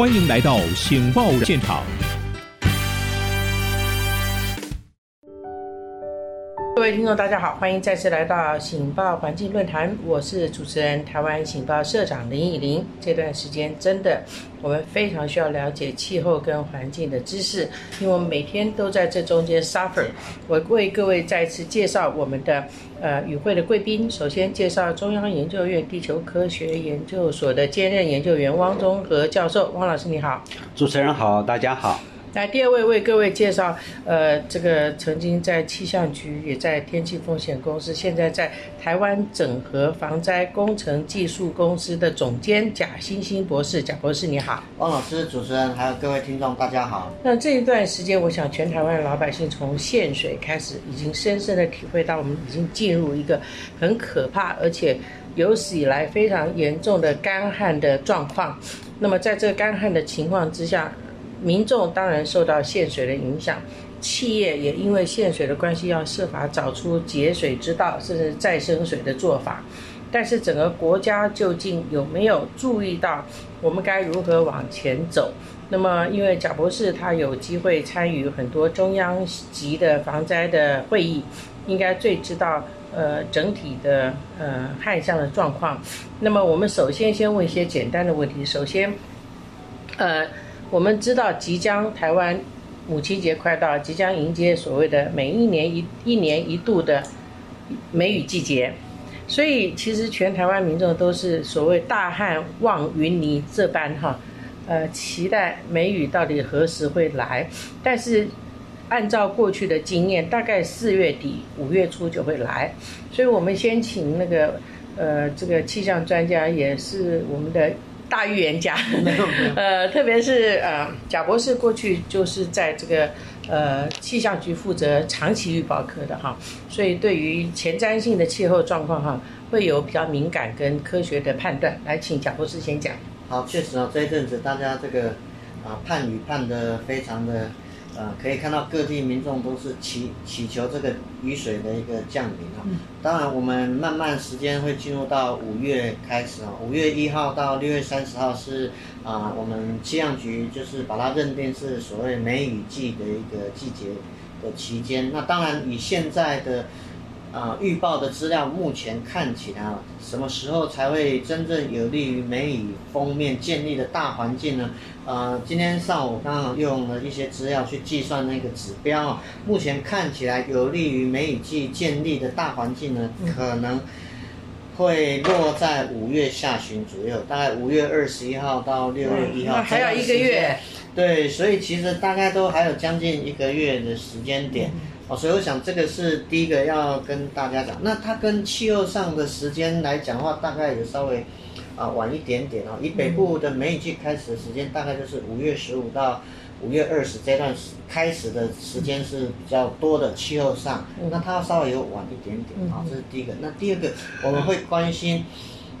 欢迎来到《醒报》现场。各位听众，大家好，欢迎再次来到《醒报环境论坛》，我是主持人台湾醒报社长林以玲。这段时间真的，我们非常需要了解气候跟环境的知识，因为我们每天都在这中间 suffer。我为各位再次介绍我们的呃与会的贵宾，首先介绍中央研究院地球科学研究所的兼任研究员汪中和教授，汪老师你好。主持人好，大家好。来，第二位为各位介绍，呃，这个曾经在气象局，也在天气风险公司，现在在台湾整合防灾工程技术公司的总监贾欣欣博士，贾博士你好。汪老师，主持人还有各位听众，大家好。那这一段时间，我想全台湾的老百姓从限水开始，已经深深的体会到，我们已经进入一个很可怕，而且有史以来非常严重的干旱的状况。那么在这个干旱的情况之下，民众当然受到限水的影响，企业也因为限水的关系，要设法找出节水之道，甚至再生水的做法。但是整个国家究竟有没有注意到我们该如何往前走？那么，因为贾博士他有机会参与很多中央级的防灾的会议，应该最知道呃整体的呃旱象的状况。那么，我们首先先问一些简单的问题。首先，呃。我们知道，即将台湾母亲节快到，即将迎接所谓的每一年一一年一度的梅雨季节，所以其实全台湾民众都是所谓大旱望云霓这般哈，呃，期待梅雨到底何时会来。但是按照过去的经验，大概四月底五月初就会来，所以我们先请那个呃这个气象专家，也是我们的。大预言家，呃，特别是呃，贾博士过去就是在这个呃气象局负责长期预报科的哈，所以对于前瞻性的气候状况哈，会有比较敏感跟科学的判断。来，请贾博士先讲。好，确实啊，这一阵子大家这个啊盼雨盼的非常的。呃，可以看到各地民众都是祈祈求这个雨水的一个降临啊。当然，我们慢慢时间会进入到五月开始啊。五月一号到六月三十号是啊，我们气象局就是把它认定是所谓梅雨季的一个季节的期间。那当然，以现在的。啊，预报的资料目前看起来啊，什么时候才会真正有利于梅雨封面建立的大环境呢？呃，今天上午刚好用了一些资料去计算那个指标啊，目前看起来有利于梅雨季建立的大环境呢，可能会落在五月下旬左右，大概五月二十一号到六月一号，还有一个月。对，所以其实大概都还有将近一个月的时间点。哦，所以我想这个是第一个要跟大家讲。那它跟气候上的时间来讲的话，大概也稍微啊晚一点点哦。以北部的梅雨季开始的时间，大概就是五月十五到五月二十这段时开始的时间是比较多的气候上。那它稍微有晚一点点啊，这是第一个。那第二个我们会关心。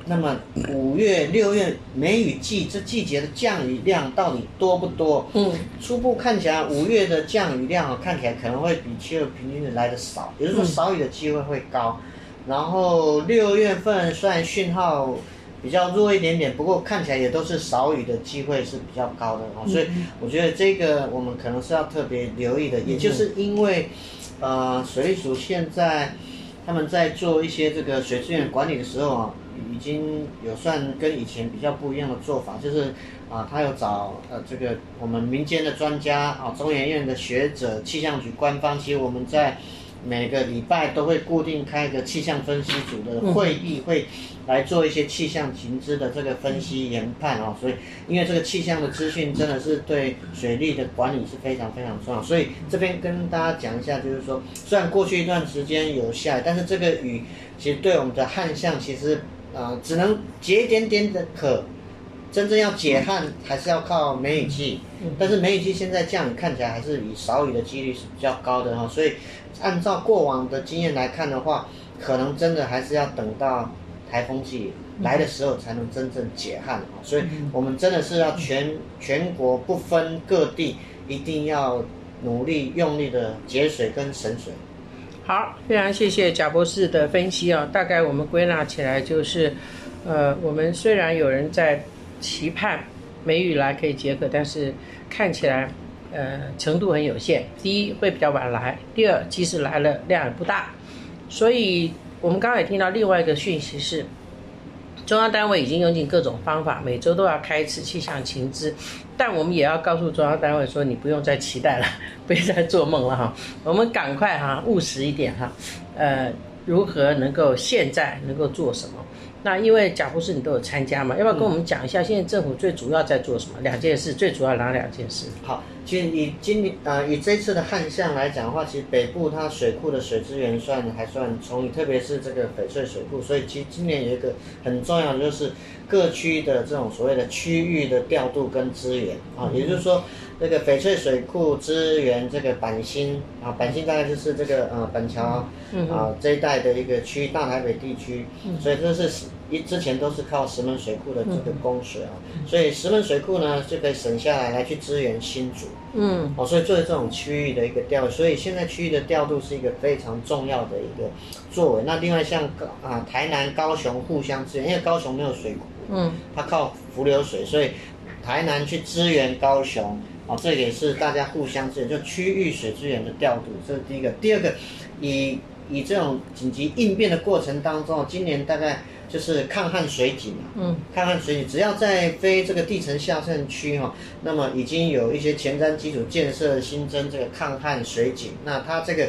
那么五月、六月梅雨季这季节的降雨量到底多不多？嗯，初步看起来五月的降雨量看起来可能会比七月平均的来的少，也就是说少雨的机会会高。然后六月份虽然讯号比较弱一点点，不过看起来也都是少雨的机会是比较高的哦。所以我觉得这个我们可能是要特别留意的，也就是因为呃水利署现在他们在做一些这个水资源管理的时候啊。已经有算跟以前比较不一样的做法，就是啊，他有找呃这个我们民间的专家啊，中研院的学者，气象局官方，其实我们在每个礼拜都会固定开一个气象分析组的会议，会来做一些气象情资的这个分析研判哦。所以，因为这个气象的资讯真的是对水利的管理是非常非常重要，所以这边跟大家讲一下，就是说，虽然过去一段时间有下，但是这个雨其实对我们的旱象其实。啊，只能解一点点的渴，真正要解旱还是要靠梅雨季。但是梅雨季现在降雨看起来还是以少雨的几率是比较高的哈，所以按照过往的经验来看的话，可能真的还是要等到台风季来的时候才能真正解旱啊。所以我们真的是要全全国不分各地，一定要努力用力的节水跟省水。好，非常谢谢贾博士的分析啊。大概我们归纳起来就是，呃，我们虽然有人在期盼梅雨来可以解渴，但是看起来呃程度很有限。第一会比较晚来，第二即使来了量也不大，所以我们刚才也听到另外一个讯息是。中央单位已经用尽各种方法，每周都要开一次气象情资，但我们也要告诉中央单位说，你不用再期待了，不要再做梦了哈，我们赶快哈务实一点哈，呃，如何能够现在能够做什么？那因为贾博士你都有参加嘛，要不要跟我们讲一下现在政府最主要在做什么？两件事，最主要哪两件事？好，其实以今年呃以这次的旱象来讲的话，其实北部它水库的水资源算还算充裕，特别是这个翡翠水库，所以其实今年有一个很重要的就是各区的这种所谓的区域的调度跟资源啊，也就是说。这个翡翠水库支援这个板新啊，板新大概就是这个呃板桥啊这一带的一个区大台北地区，所以这是一之前都是靠石门水库的这个供水啊，所以石门水库呢就可以省下来来去支援新竹，嗯，哦，所以作为这种区域的一个调，所以现在区域的调度是一个非常重要的一个作为。那另外像高啊台南高雄互相支援，因为高雄没有水库，嗯，它靠浮流水，所以台南去支援高雄。哦，这也是大家互相支援，就区域水资源的调度，这是第一个。第二个，以以这种紧急应变的过程当中，今年大概就是抗旱水井嗯，抗旱水井，只要在非这个地层下渗区哈，那么已经有一些前瞻基础建设新增这个抗旱水井，那它这个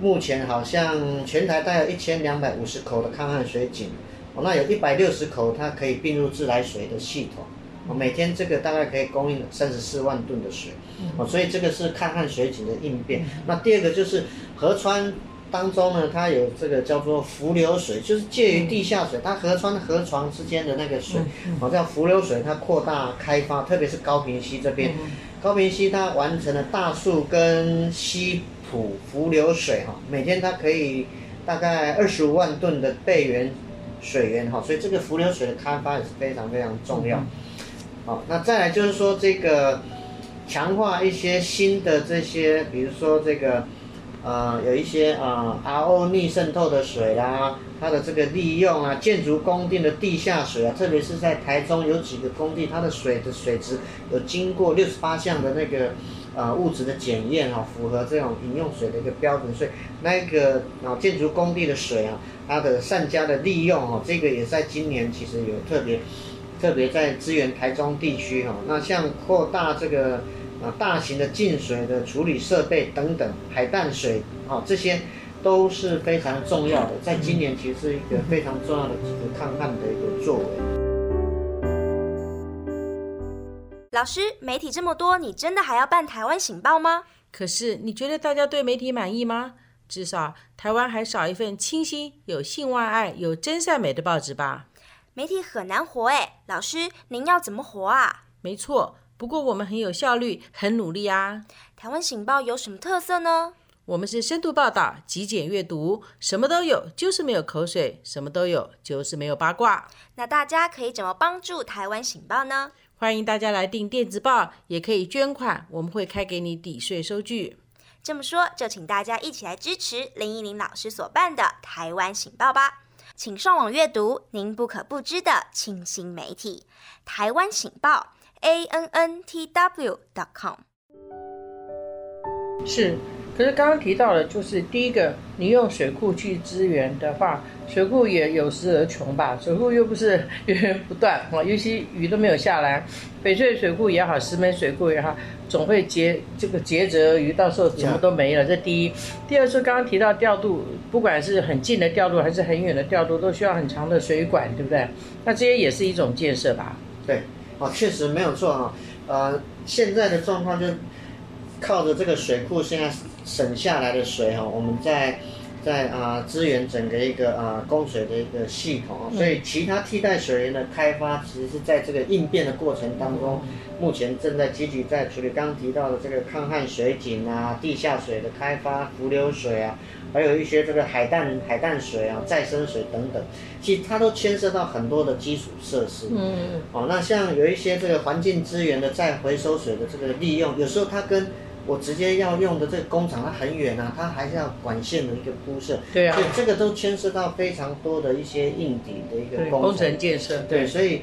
目前好像全台大概一千两百五十口的抗旱水井，哦，那有一百六十口它可以并入自来水的系统。每天这个大概可以供应三十四万吨的水，哦，所以这个是抗旱水井的应变。那第二个就是河川当中呢，它有这个叫做浮流水，就是介于地下水，它河川河床之间的那个水，哦，叫浮流水，它扩大开发，特别是高平溪这边，高平溪它完成了大树跟溪浦浮流水哈，每天它可以大概二十五万吨的备源水源哈，所以这个浮流水的开发也是非常非常重要。好，那再来就是说这个强化一些新的这些，比如说这个呃有一些呃 RO 逆渗透的水啦，它的这个利用啊，建筑工地的地下水啊，特别是在台中有几个工地，它的水的水质有经过六十八项的那个呃物质的检验哈，符合这种饮用水的一个标准，所以那个啊建筑工地的水啊，它的善加的利用哦，这个也在今年其实有特别。特别在支援台中地区哈，那像扩大这个啊大型的净水的处理设备等等，海淡水啊这些都是非常重要的，在今年其实是一个非常重要的几个抗旱的一个作为。老师，媒体这么多，你真的还要办台湾醒报吗？可是你觉得大家对媒体满意吗？至少台湾还少一份清新、有性外爱、有真善美的报纸吧？媒体很难活哎，老师，您要怎么活啊？没错，不过我们很有效率，很努力啊。台湾醒报有什么特色呢？我们是深度报道、极简阅读，什么都有，就是没有口水；什么都有，就是没有八卦。那大家可以怎么帮助台湾醒报呢？欢迎大家来订电子报，也可以捐款，我们会开给你抵税收据。这么说，就请大家一起来支持林依林老师所办的台湾醒报吧。请上网阅读您不可不知的清新媒体——台湾醒报 （a n n t w. dot com）。是，可是刚刚提到的，就是第一个，你用水库去支援的话，水库也有时而穷吧？水库又不是源源不断啊，尤其雨都没有下来，翡翠水库也好，石门水库也好。总会结这个结泽鱼，到时候什么都没了。这第一，第二是刚刚提到调度，不管是很近的调度还是很远的调度，都需要很长的水管，对不对？那这些也是一种建设吧？对，哦，确实没有错哈。呃，现在的状况就靠着这个水库现在省下来的水哈，我们在。在啊，支援整个一个啊供水的一个系统，所以其他替代水源的开发，其实是在这个应变的过程当中，目前正在积极在处理。刚刚提到的这个抗旱水井啊，地下水的开发，浮流水啊，还有一些这个海淡海淡水啊，再生水等等，其实它都牵涉到很多的基础设施。嗯嗯。哦，那像有一些这个环境资源的再回收水的这个利用，有时候它跟我直接要用的这个工厂，它很远啊，它还是要管线的一个铺设，对啊，所以这个都牵涉到非常多的一些硬底的一个工程建设，对，所以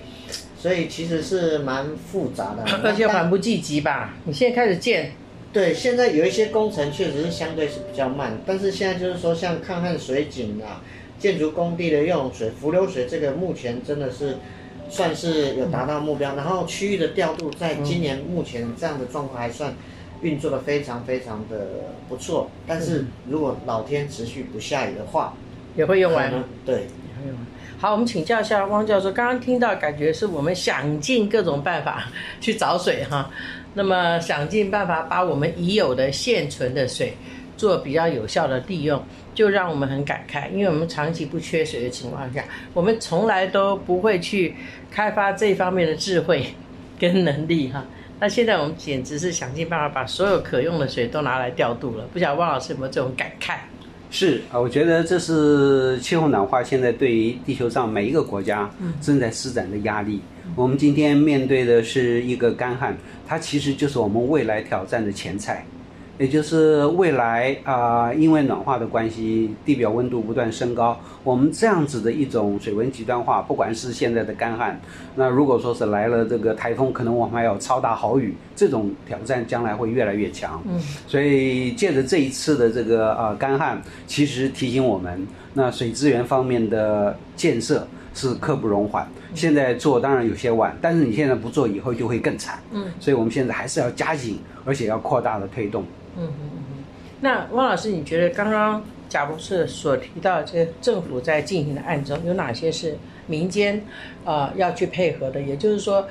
所以其实是蛮复杂的，而且蛮不积极吧？你现在开始建，对，现在有一些工程确实是相对是比较慢，但是现在就是说像抗旱水井啊、建筑工地的用水、浮流水，这个目前真的是算是有达到目标。然后区域的调度，在今年目前这样的状况还算运作的非常非常的不错。但是如果老天持续不下雨的话，也会用完。对，好，我们请教一下汪教授，刚刚听到感觉是我们想尽各种办法去找水哈，那么想尽办法把我们已有的现存的水做比较有效的利用，就让我们很感慨，因为我们长期不缺水的情况下，我们从来都不会去开发这方面的智慧跟能力哈。那现在我们简直是想尽办法把所有可用的水都拿来调度了，不晓得汪老师有没有这种感慨？是啊，我觉得这是气候暖化现在对于地球上每一个国家正在施展的压力。我们今天面对的是一个干旱，它其实就是我们未来挑战的前菜。也就是未来啊，因为暖化的关系，地表温度不断升高，我们这样子的一种水温极端化，不管是现在的干旱，那如果说是来了这个台风，可能我们还有超大豪雨，这种挑战将来会越来越强。嗯，所以借着这一次的这个呃干旱，其实提醒我们，那水资源方面的建设是刻不容缓。现在做当然有些晚，但是你现在不做，以后就会更惨。嗯，所以我们现在还是要加紧，而且要扩大的推动。嗯嗯嗯，那汪老师，你觉得刚刚贾博士所提到这政府在进行的案中，有哪些是民间呃要去配合的？也就是说，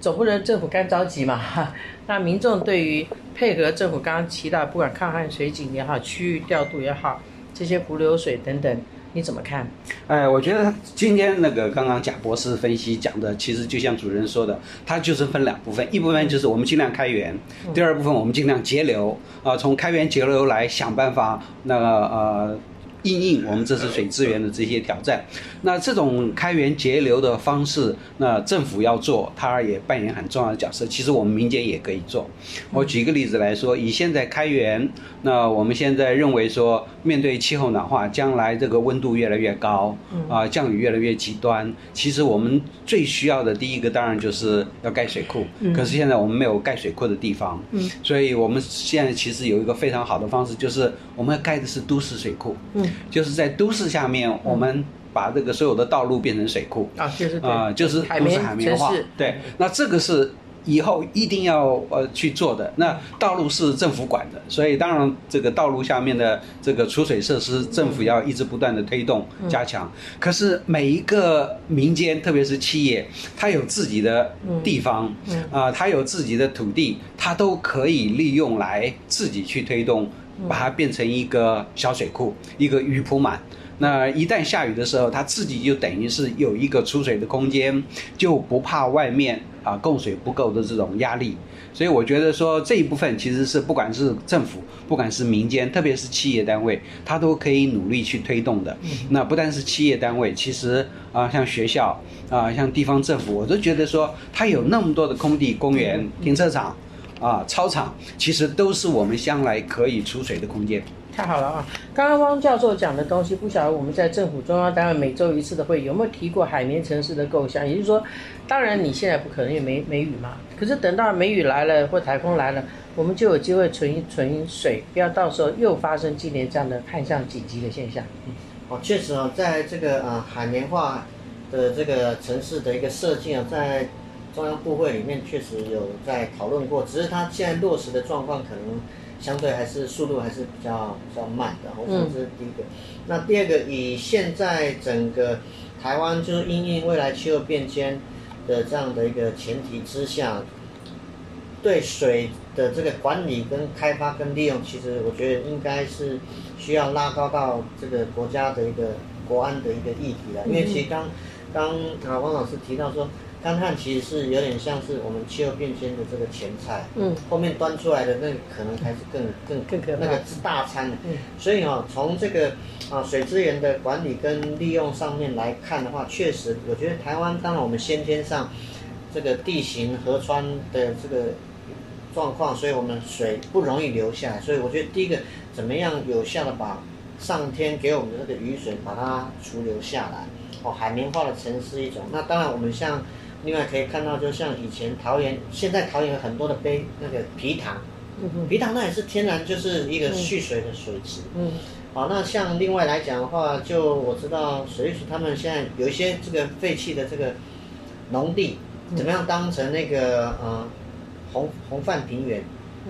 总不能政府干着急嘛？哈，那民众对于配合政府刚刚提到，不管抗旱水井也好，区域调度也好，这些浮流水等等。你怎么看？哎，我觉得今天那个刚刚贾博士分析讲的，其实就像主任说的，它就是分两部分，一部分就是我们尽量开源，第二部分我们尽量节流啊，从开源节流来想办法，那个呃。应应我们这次水资源的这些挑战，那这种开源节流的方式，那政府要做，它也扮演很重要的角色。其实我们民间也可以做。我举一个例子来说，以现在开源，那我们现在认为说，面对气候暖化，将来这个温度越来越高，啊，降雨越来越极端，其实我们最需要的第一个当然就是要盖水库。可是现在我们没有盖水库的地方，所以我们现在其实有一个非常好的方式，就是我们要盖的是都市水库。就是在都市下面，我们把这个所有的道路变成水库啊，就是啊，就是都市海绵化。对，那这个是以后一定要呃去做的。那道路是政府管的，所以当然这个道路下面的这个储水设施，政府要一直不断的推动加强。可是每一个民间，特别是企业，它有自己的地方，啊，它有自己的土地，它都可以利用来自己去推动。把它变成一个小水库，一个雨铺满。那一旦下雨的时候，它自己就等于是有一个储水的空间，就不怕外面啊供水不够的这种压力。所以我觉得说这一部分其实是不管是政府，不管是民间，特别是企业单位，它都可以努力去推动的。那不但是企业单位，其实啊像学校啊像地方政府，我都觉得说它有那么多的空地、公园、停车场。啊，操场其实都是我们将来可以储水的空间。太好了啊！刚刚汪教授讲的东西，不晓得我们在政府中央单位每周一次的会有没有提过海绵城市的构想？也就是说，当然你现在不可能，因为没梅雨嘛。可是等到梅雨来了或台风来了，我们就有机会存一存水，不要到时候又发生今年这样的旱象紧急的现象。嗯，哦，确实哦，在这个呃海绵化的这个城市的一个设计啊，在。中央部会里面确实有在讨论过，只是它现在落实的状况可能相对还是速度还是比较比较慢的。我想这是第一个。那第二个，以现在整个台湾就是因应未来气候变迁的这样的一个前提之下，对水的这个管理跟开发跟利用，其实我觉得应该是需要拉高到这个国家的一个国安的一个议题了。因为其实刚刚啊汪老师提到说。干旱其实是有点像是我们气候变迁的这个前菜，嗯，后面端出来的那可能还是更更更可那个是大餐，嗯，所以啊，从这个啊水资源的管理跟利用上面来看的话，确实，我觉得台湾当然我们先天上这个地形河川的这个状况，所以我们水不容易流下来，所以我觉得第一个怎么样有效的把上天给我们的这个雨水把它储留下来。哦海绵化的城市一种。那当然我们像另外可以看到，就像以前桃园，现在桃园有很多的杯那个皮塘，皮塘那也是天然就是一个蓄水的水池。嗯。好，那像另外来讲的话，就我知道水利署他们现在有一些这个废弃的这个农地，怎么样当成那个呃红红泛平原，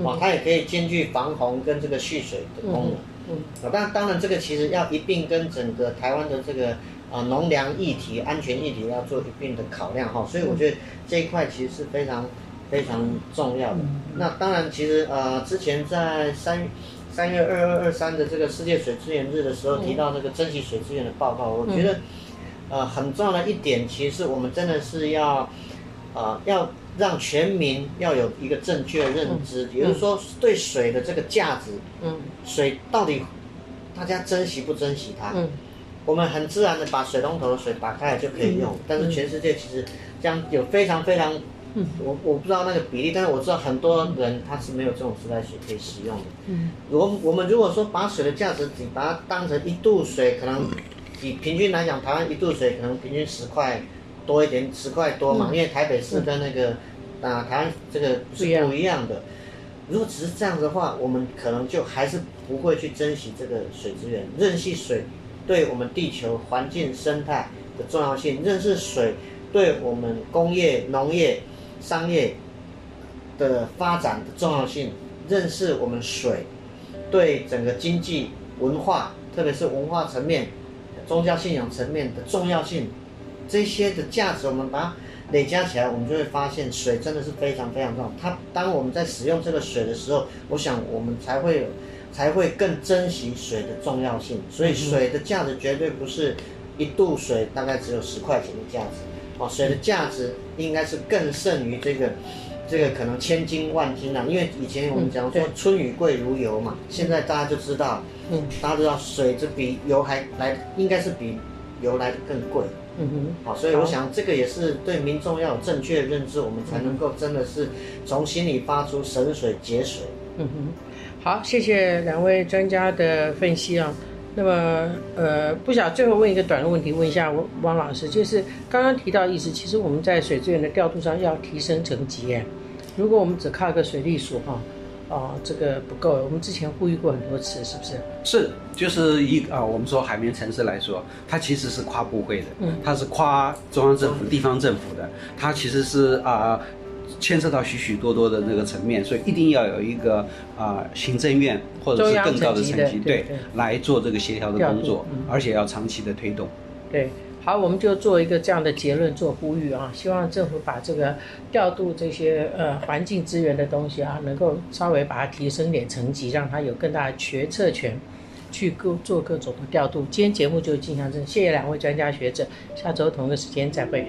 哦，它也可以兼具防洪跟这个蓄水的功能。嗯。啊，当当然这个其实要一并跟整个台湾的这个啊农粮议题、安全议题要做一定的考量哈，所以我觉得这一块其实是非常非常重要的。那当然，其实呃之前在三。三月二二二三的这个世界水资源日的时候，提到这个珍惜水资源的报告，我觉得，呃，很重要的一点，其实我们真的是要，呃，要让全民要有一个正确的认知，也就是说，对水的这个价值，嗯，水到底大家珍惜不珍惜它？嗯，我们很自然的把水龙头的水打开来就可以用，但是全世界其实这样有非常非常。我我不知道那个比例，但是我知道很多人他是没有这种自来水可以使用的。嗯，我我们如果说把水的价值只把它当成一度水，可能以平均来讲，台湾一度水可能平均十块多一点，十块多嘛。因为台北市跟那个啊台湾这个是不一样的。如果只是这样的话，我们可能就还是不会去珍惜这个水资源，认识水对我们地球环境生态的重要性，认识水对我们工业农业。商业的发展的重要性，认识我们水对整个经济文化，特别是文化层面、宗教信仰层面的重要性，这些的价值，我们把它累加起来，我们就会发现水真的是非常非常重要。它当我们在使用这个水的时候，我想我们才会有才会更珍惜水的重要性。所以水的价值绝对不是一度水大概只有十块钱的价值。哦，水的价值应该是更胜于这个，这个可能千金万金啊。因为以前我们讲说春雨贵如油嘛，现在大家就知道，嗯，大家知道水这比油还来，应该是比油来的更贵。嗯哼，好，所以我想这个也是对民众要有正确的认知，我们才能够真的是从心里发出省水节水。嗯哼，好，谢谢两位专家的分析啊。那么，呃，不晓最后问一个短的问题，问一下汪汪老师，就是刚刚提到意思，其实我们在水资源的调度上要提升层级。如果我们只靠一个水利署，哈，哦，这个不够。我们之前呼吁过很多次，是不是？是，就是一啊，我们说海绵城市来说，它其实是跨部会的，嗯，它是跨中央政府、地方政府的，它其实是啊。牵涉到许许多多的那个层面，所以一定要有一个啊行政院或者是更高的层级对来做这个协调的工作，而且要长期的推动。对，好，我们就做一个这样的结论做呼吁啊，希望政府把这个调度这些呃环境资源的东西啊，能够稍微把它提升点层级，让它有更大的决策权，去各做各种的调度。今天节目就进行到这，谢谢两位专家学者，下周同一个时间再会。